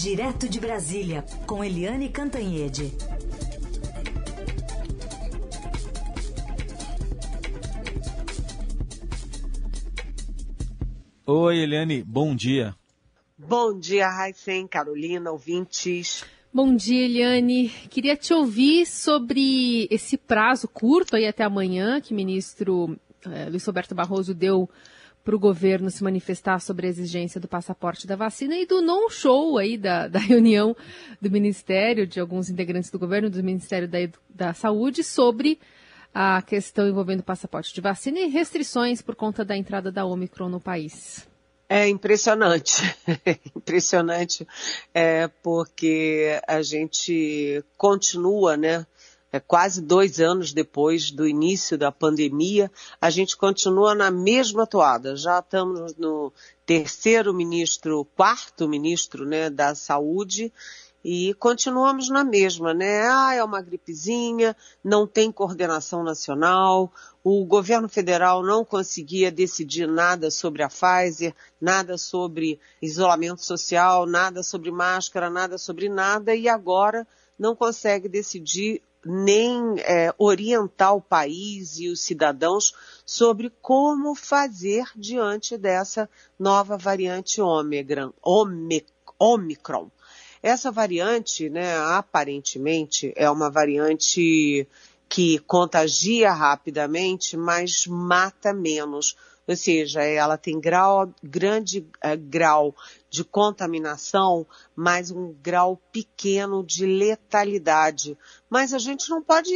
Direto de Brasília, com Eliane Cantanhede. Oi, Eliane, bom dia. Bom dia, Raicen, Carolina, ouvintes. Bom dia, Eliane. Queria te ouvir sobre esse prazo curto aí até amanhã que o ministro eh, Luiz Roberto Barroso deu para o governo se manifestar sobre a exigência do passaporte da vacina e do non-show aí da, da, reunião do Ministério, de alguns integrantes do governo, do Ministério da, da Saúde, sobre a questão envolvendo passaporte de vacina e restrições por conta da entrada da Omicron no país. É impressionante, impressionante, é, porque a gente continua, né? É, quase dois anos depois do início da pandemia, a gente continua na mesma toada. Já estamos no terceiro ministro, quarto ministro, né, da saúde e continuamos na mesma, né? Ah, é uma gripezinha, não tem coordenação nacional, o governo federal não conseguia decidir nada sobre a Pfizer, nada sobre isolamento social, nada sobre máscara, nada sobre nada, e agora não consegue decidir nem é, orientar o país e os cidadãos sobre como fazer diante dessa nova variante Omicron. Omicron. Essa variante, né, aparentemente, é uma variante que contagia rapidamente, mas mata menos. Ou seja, ela tem grau, grande uh, grau de contaminação, mas um grau pequeno de letalidade. Mas a gente não pode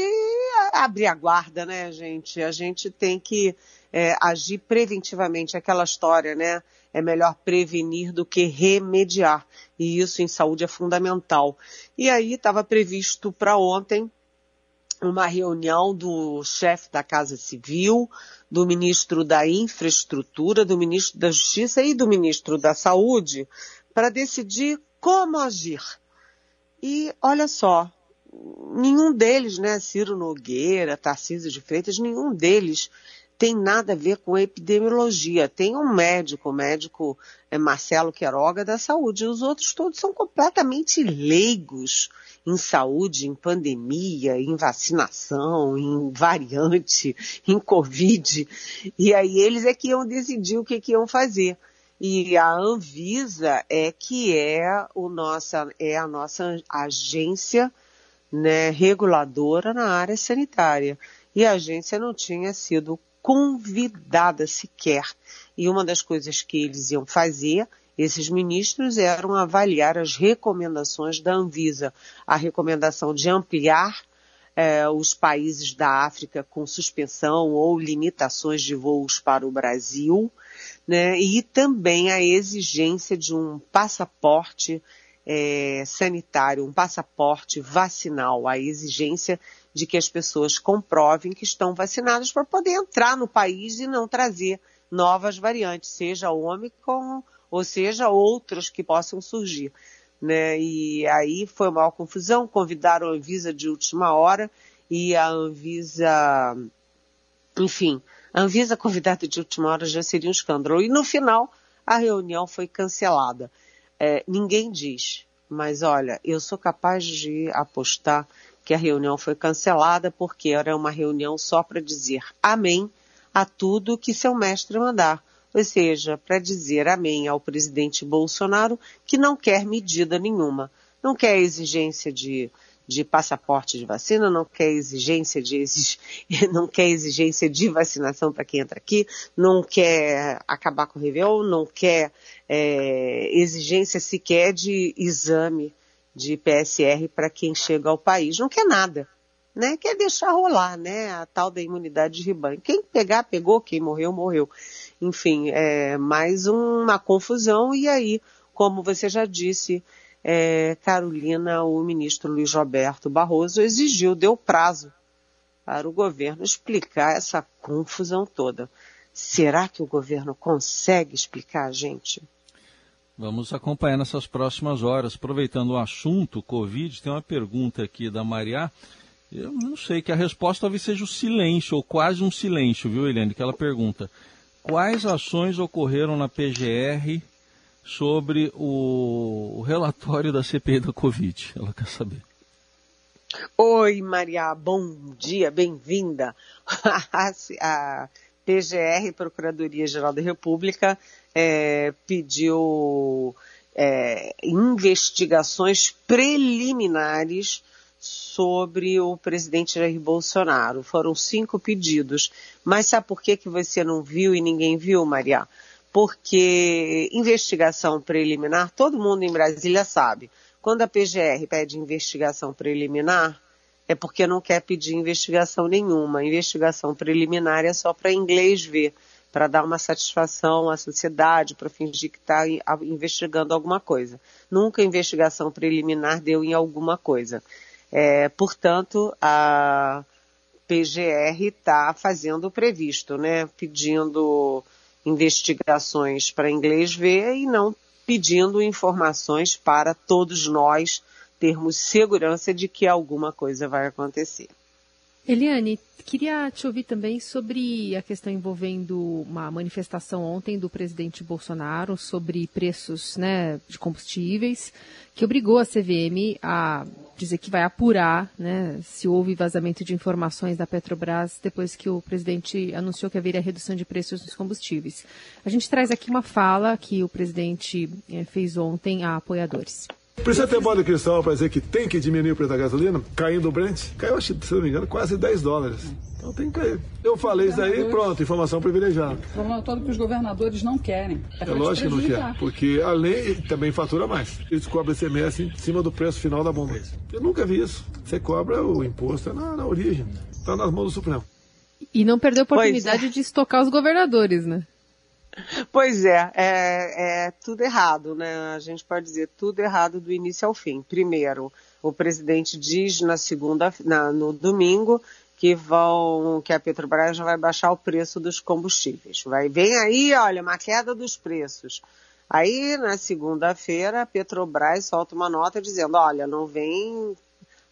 abrir a guarda, né, gente? A gente tem que é, agir preventivamente. Aquela história, né? é melhor prevenir do que remediar. E isso em saúde é fundamental. E aí estava previsto para ontem uma reunião do chefe da Casa Civil, do ministro da Infraestrutura, do ministro da Justiça e do ministro da Saúde para decidir como agir. E olha só, nenhum deles, né, Ciro Nogueira, Tarcísio de Freitas, nenhum deles tem nada a ver com epidemiologia. Tem um médico, o médico é Marcelo Queiroga da saúde. Os outros todos são completamente leigos em saúde, em pandemia, em vacinação, em variante, em Covid. E aí eles é que iam decidir o que, que iam fazer. E a Anvisa é que é, o nossa, é a nossa agência né, reguladora na área sanitária. E a agência não tinha sido convidada sequer. E uma das coisas que eles iam fazer, esses ministros, eram avaliar as recomendações da Anvisa. A recomendação de ampliar eh, os países da África com suspensão ou limitações de voos para o Brasil, né? e também a exigência de um passaporte é, sanitário, um passaporte vacinal, a exigência de que as pessoas comprovem que estão vacinadas para poder entrar no país e não trazer novas variantes, seja o Omicron ou seja outras que possam surgir. Né? E aí foi uma confusão, convidaram a Anvisa de última hora e a Anvisa, enfim, a Anvisa convidada de última hora já seria um escândalo. E no final a reunião foi cancelada. É, ninguém diz, mas olha, eu sou capaz de apostar que a reunião foi cancelada porque era uma reunião só para dizer amém a tudo que seu mestre mandar. Ou seja, para dizer amém ao presidente Bolsonaro que não quer medida nenhuma. Não quer exigência de, de passaporte de vacina, não quer exigência de não quer exigência de vacinação para quem entra aqui, não quer acabar com o Réveillon, não quer é, exigência sequer de exame de PSR para quem chega ao país. Não quer nada, né? Quer deixar rolar, né? A tal da imunidade de rebanho. Quem pegar, pegou. Quem morreu, morreu. Enfim, é mais uma confusão. E aí, como você já disse, é, Carolina, o ministro Luiz Roberto Barroso exigiu, deu prazo para o governo explicar essa confusão toda. Será que o governo consegue explicar, gente? Vamos acompanhar nessas próximas horas. Aproveitando o assunto Covid, tem uma pergunta aqui da Maria. Eu não sei, que a resposta talvez seja o silêncio, ou quase um silêncio, viu, Eliane? Que ela pergunta: quais ações ocorreram na PGR sobre o, relatório da CPI da Covid. Ela quer saber. Oi, Maria, bom dia, bem-vinda. a PGR, Procuradoria-Geral da República, é, pediu é, investigações preliminares sobre o presidente Jair Bolsonaro. Foram cinco pedidos. Mas sabe por que, que você não viu e ninguém viu, Maria? Porque investigação preliminar, todo mundo em Brasília sabe. Quando a PGR pede investigação preliminar, é porque não quer pedir investigação nenhuma. Investigação preliminar é só para inglês ver, para dar uma satisfação à sociedade, para fingir que está investigando alguma coisa. Nunca investigação preliminar deu em alguma coisa. É, portanto, a PGR está fazendo o previsto, né? Pedindo investigações para inglês ver e não pedindo informações para todos nós termos segurança de que alguma coisa vai acontecer. Eliane, queria te ouvir também sobre a questão envolvendo uma manifestação ontem do presidente Bolsonaro sobre preços né, de combustíveis, que obrigou a CVM a dizer que vai apurar né, se houve vazamento de informações da Petrobras depois que o presidente anunciou que haveria redução de preços dos combustíveis. A gente traz aqui uma fala que o presidente eh, fez ontem a apoiadores. Precisa ter bola de cristal para dizer que tem que diminuir o preço da gasolina, caindo o Brent, caiu, se não me engano, quase 10 dólares. Então tem que cair. Eu falei isso aí, pronto, informação privilegiada. O problema todo que os governadores não querem. É, é lógico que não quer, porque a lei também fatura mais. Eles cobram ICMS em cima do preço final da bomba. Eu nunca vi isso. Você cobra o imposto é na, na origem, está nas mãos do Supremo. E não perdeu a oportunidade é. de estocar os governadores, né? Pois é, é, é, tudo errado, né? A gente pode dizer tudo errado do início ao fim. Primeiro, o presidente diz na segunda, na, no domingo que vão, que a Petrobras já vai baixar o preço dos combustíveis. Vai, vem aí, olha, uma queda dos preços. Aí, na segunda-feira, a Petrobras solta uma nota dizendo, olha, não vem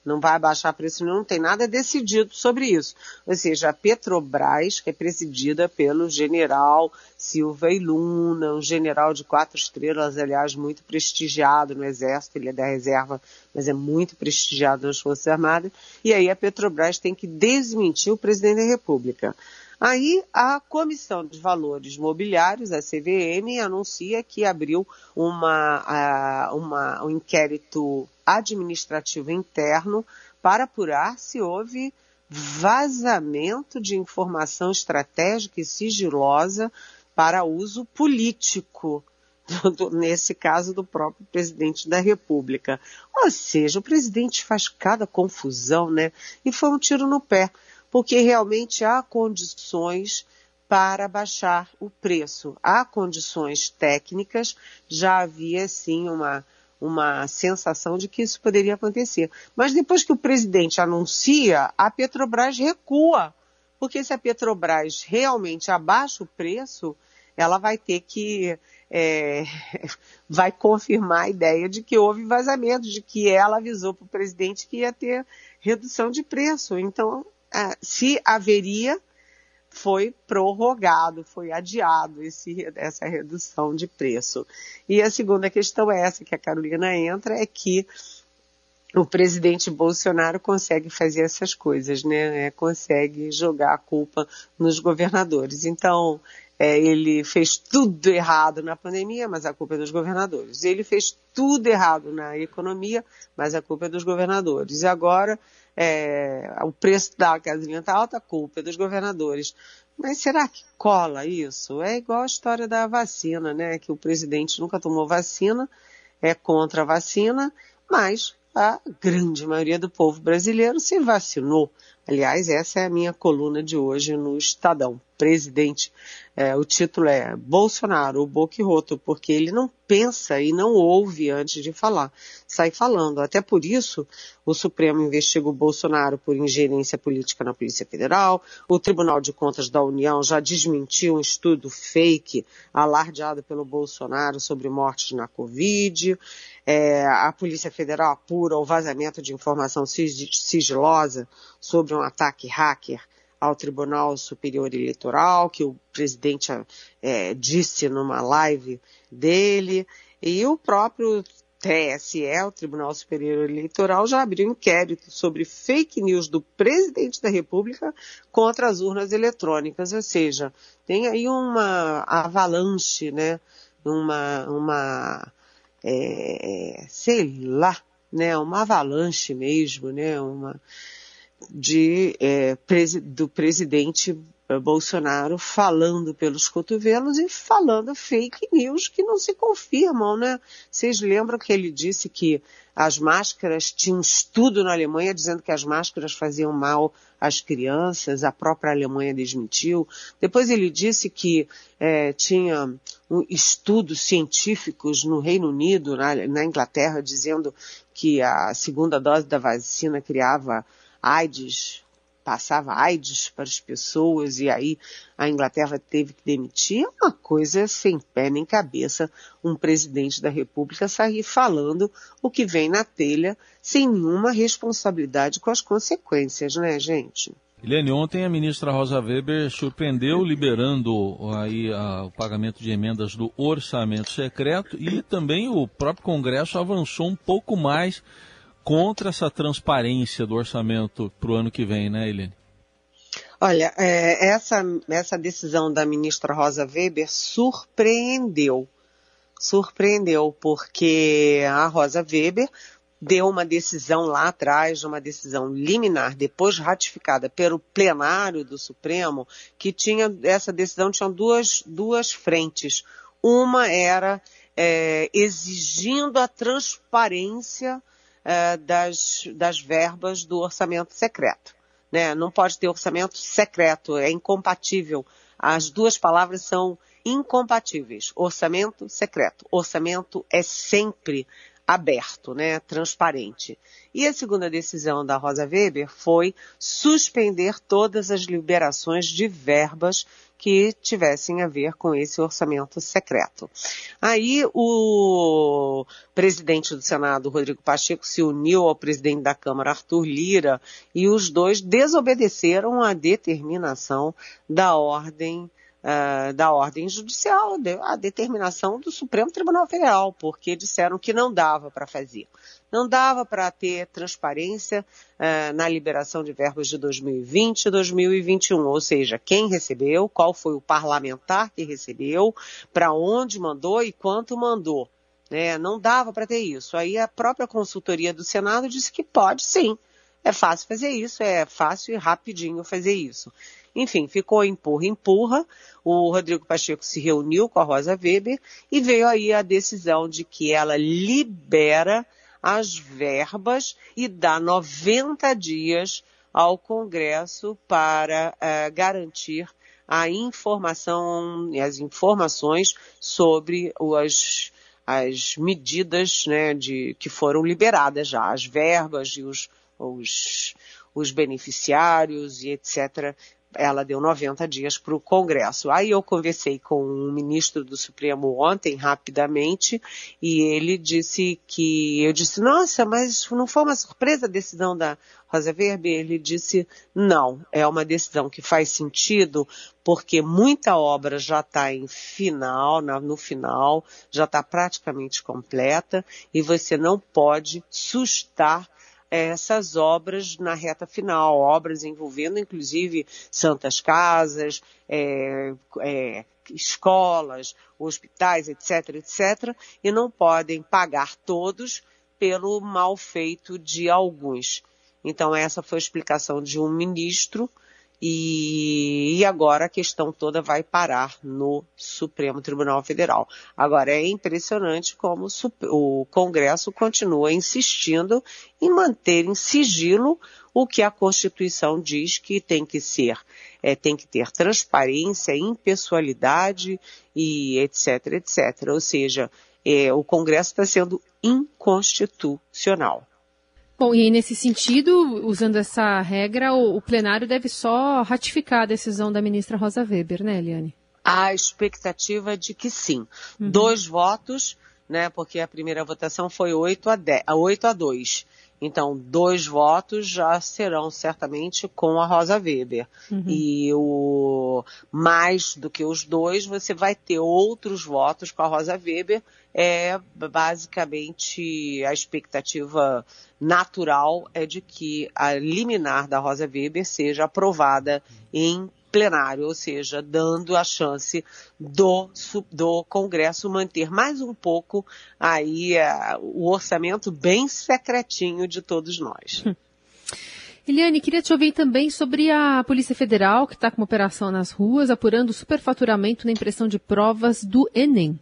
não vai abaixar preço, não tem nada decidido sobre isso. Ou seja, a Petrobras, que é presidida pelo general Silva Luna, um general de quatro estrelas, aliás, muito prestigiado no Exército, ele é da reserva, mas é muito prestigiado nas Forças Armadas, e aí a Petrobras tem que desmentir o presidente da República. Aí a Comissão de Valores Mobiliários, a CVM, anuncia que abriu uma, uma, um inquérito administrativo interno para apurar se houve vazamento de informação estratégica e sigilosa para uso político, nesse caso do próprio presidente da República. Ou seja, o presidente faz cada confusão, né? E foi um tiro no pé porque realmente há condições para baixar o preço. Há condições técnicas, já havia sim uma, uma sensação de que isso poderia acontecer. Mas depois que o presidente anuncia, a Petrobras recua. Porque se a Petrobras realmente abaixa o preço, ela vai ter que. É, vai confirmar a ideia de que houve vazamento, de que ela avisou para o presidente que ia ter redução de preço. Então, ah, se haveria, foi prorrogado, foi adiado esse, essa redução de preço. E a segunda questão é essa que a Carolina entra, é que o presidente Bolsonaro consegue fazer essas coisas, né? É, consegue jogar a culpa nos governadores. Então, é, ele fez tudo errado na pandemia, mas a culpa é dos governadores. Ele fez tudo errado na economia, mas a culpa é dos governadores. E agora é, o preço da gasolina está alta, a culpa é dos governadores. Mas será que cola isso? É igual a história da vacina, né? Que o presidente nunca tomou vacina, é contra a vacina, mas a grande maioria do povo brasileiro se vacinou. Aliás, essa é a minha coluna de hoje no Estadão. Presidente, é, o título é Bolsonaro, o boquiroto, porque ele não pensa e não ouve antes de falar. Sai falando. Até por isso, o Supremo investiga o Bolsonaro por ingerência política na Polícia Federal. O Tribunal de Contas da União já desmentiu um estudo fake alardeado pelo Bolsonaro sobre mortes na Covid. É, a Polícia Federal apura o vazamento de informação sigilosa sobre um ataque hacker ao Tribunal Superior Eleitoral, que o presidente é, disse numa live dele, e o próprio TSE, o Tribunal Superior Eleitoral, já abriu inquérito sobre fake news do presidente da República contra as urnas eletrônicas, ou seja, tem aí uma avalanche, né, uma, uma é, sei lá, né, uma avalanche mesmo, né, uma de é, do presidente eh, Bolsonaro falando pelos cotovelos e falando fake news que não se confirmam, né? Vocês lembram que ele disse que as máscaras, tinha um estudo na Alemanha dizendo que as máscaras faziam mal às crianças, a própria Alemanha desmentiu. Depois ele disse que é, tinha um estudos científicos no Reino Unido, na, na Inglaterra, dizendo que a segunda dose da vacina criava AIDS passava AIDS para as pessoas e aí a Inglaterra teve que demitir, é uma coisa sem pé nem cabeça um presidente da República sair falando o que vem na telha sem nenhuma responsabilidade com as consequências, né, gente? Eliane, ontem a ministra Rosa Weber surpreendeu liberando aí a, o pagamento de emendas do orçamento secreto e também o próprio Congresso avançou um pouco mais contra essa transparência do orçamento para o ano que vem, né, Helene? Olha, é, essa, essa decisão da ministra Rosa Weber surpreendeu. Surpreendeu, porque a Rosa Weber deu uma decisão lá atrás, uma decisão liminar, depois ratificada pelo plenário do Supremo, que tinha, essa decisão tinha duas, duas frentes. Uma era é, exigindo a transparência uh, das, das verbas do orçamento secreto. Né? Não pode ter orçamento secreto, é incompatível. As duas palavras são incompatíveis. Orçamento secreto. Orçamento é sempre aberto, né, transparente. E a segunda decisão da Rosa Weber foi suspender todas as liberações de verbas que tivessem a ver com esse orçamento secreto. Aí o presidente do Senado, Rodrigo Pacheco, se uniu ao presidente da Câmara, Arthur Lira, e os dois desobedeceram à determinação da ordem uh, da ordem judicial, a determinação do Supremo Tribunal Federal, porque disseram que não dava para fazer. Não dava para ter transparência uh, na liberação de verbas de 2020 e 2021, ou seja, quem recebeu, qual foi o parlamentar que recebeu, para onde mandou e quanto mandou. Né? Não dava para ter isso. Aí a própria consultoria do Senado disse que pode sim. É fácil fazer isso, é fácil e rapidinho fazer isso. Enfim, ficou empurra, empurra. O Rodrigo Pacheco se reuniu com a Rosa Weber e veio aí a decisão de que ela libera as verbas e dá 90 dias ao Congresso para uh, garantir a informação, as informações sobre as, as medidas né, de, que foram liberadas já, as verbas e os, os, os beneficiários e etc ela deu 90 dias para o Congresso. Aí eu conversei com o ministro do Supremo ontem, rapidamente, e ele disse que, eu disse, nossa, mas não foi uma surpresa a decisão da Rosa Weber? Ele disse, não, é uma decisão que faz sentido, porque muita obra já está em final, no final, já está praticamente completa, e você não pode sustar essas obras na reta final, obras envolvendo inclusive santas casas, é, é, escolas, hospitais, etc., etc., e não podem pagar todos pelo mal feito de alguns. Então essa foi a explicação de um ministro e, e, agora a questão toda vai parar no Supremo Tribunal Federal. Agora é impressionante como o Congresso continua insistindo em manter em sigilo o que a Constituição diz que tem que ser, é, tem que ter transparência, impessoalidade e etc, etc. Ou seja, é, o Congresso está sendo inconstitucional. Bom, e aí, nesse sentido, usando essa regra, o, o, plenário deve só ratificar a decisão da ministra Rosa Weber, né, Eliane? A expectativa é de que sim. Uhum. Dois votos né? Porque a primeira votação foi 8 a, 10, 8 a 2. Então, dois votos já serão certamente com a Rosa Weber. Uhum. E o mais do que os dois, você vai ter outros votos com a Rosa Weber. É basicamente a expectativa natural é de que a liminar da Rosa Weber seja aprovada em plenário, ou seja, dando a chance do, do Congresso manter mais um pouco aí uh, o orçamento bem secretinho de todos nós. Eliane, queria te ouvir também sobre a Polícia Federal, que está com uma operação nas ruas, apurando superfaturamento na impressão de provas do Enem.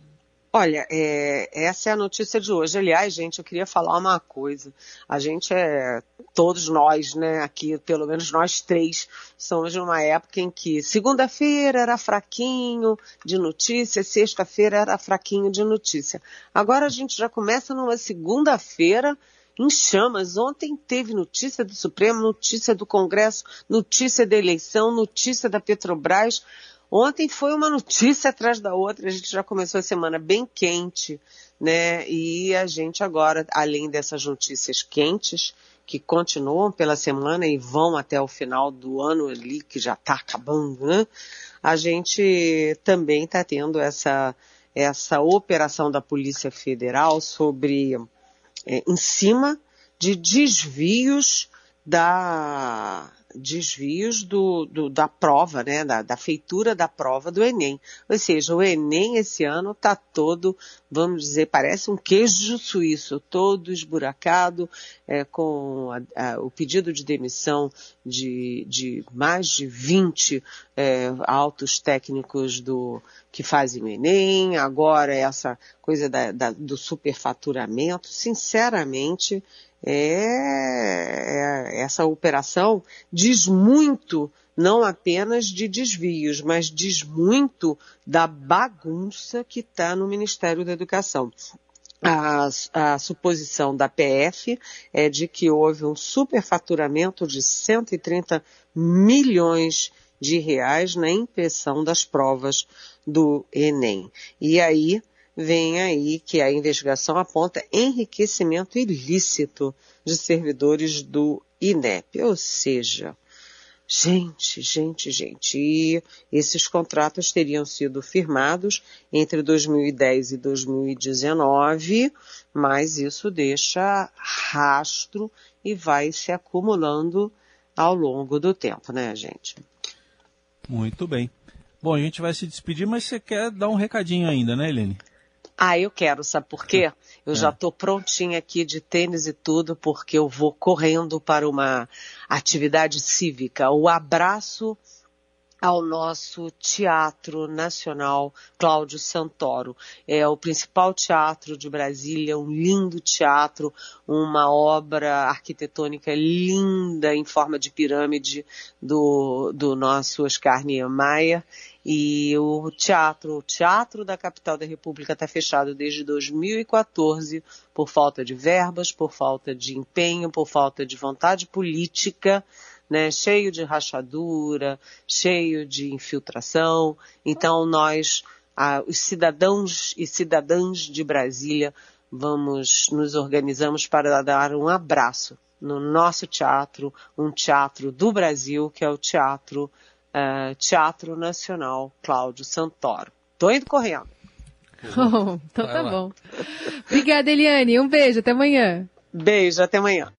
Olha, é, essa é a notícia de hoje. Aliás, gente, eu queria falar uma coisa. A gente é, todos nós, né, aqui, pelo menos nós três, somos numa época em que segunda-feira era fraquinho de notícia, sexta-feira era fraquinho de notícia. Agora a gente já começa numa segunda-feira em chamas. Ontem teve notícia do Supremo, notícia do Congresso, notícia da eleição, notícia da Petrobras. Ontem foi uma notícia atrás da outra, a gente já começou a semana bem quente, né? E a gente agora, além dessas notícias quentes, que continuam pela semana e vão até o final do ano ali, que já está acabando, né? A gente também está tendo essa, essa operação da Polícia Federal sobre, é, em cima de desvios da, desvios do, do, da prova, né, da, da, feitura da prova do Enem. Ou seja, o Enem esse ano está todo, vamos dizer, parece um queijo suíço, todo esburacado, é, com a, a, o pedido de demissão de, de mais de 20 é, altos técnicos do, que fazem o Enem, agora essa coisa da, da, do superfaturamento. Sinceramente, é, é, essa operação diz muito não apenas de desvios, mas diz muito da bagunça que está no Ministério da Educação. A, a, suposição da PF é de que houve um superfaturamento de 130 milhões de reais na impressão das provas do Enem. E aí vem aí que a investigação aponta enriquecimento ilícito de servidores do INEP. Ou seja, gente, gente, gente, e esses contratos teriam sido firmados entre 2010 e 2019, mas isso deixa rastro e vai se acumulando ao longo do tempo, né, gente? Muito bem. Bom, a gente vai se despedir, mas você quer dar um recadinho ainda, né, Helene? Ah, eu quero, sabe por quê? Eu é. já estou prontinha aqui de tênis e tudo, porque eu vou correndo para uma atividade cívica. O abraço ao nosso Teatro Nacional Cláudio Santoro. É o principal teatro de Brasília, um lindo teatro, uma obra arquitetônica linda em forma de pirâmide do, do nosso Oscar Niemeyer. E o teatro, o teatro da capital da República está fechado desde 2014 por falta de verbas, por falta de empenho, por falta de vontade política né, cheio de rachadura, cheio de infiltração. Então nós, ah, os cidadãos e cidadãs de Brasília, vamos nos organizamos para dar um abraço no nosso teatro, um teatro do Brasil, que é o Teatro uh, Teatro Nacional Cláudio Santoro. Tô indo correndo. Oh, então tá bom. Obrigada, Eliane. Um beijo, até amanhã. Beijo, até amanhã.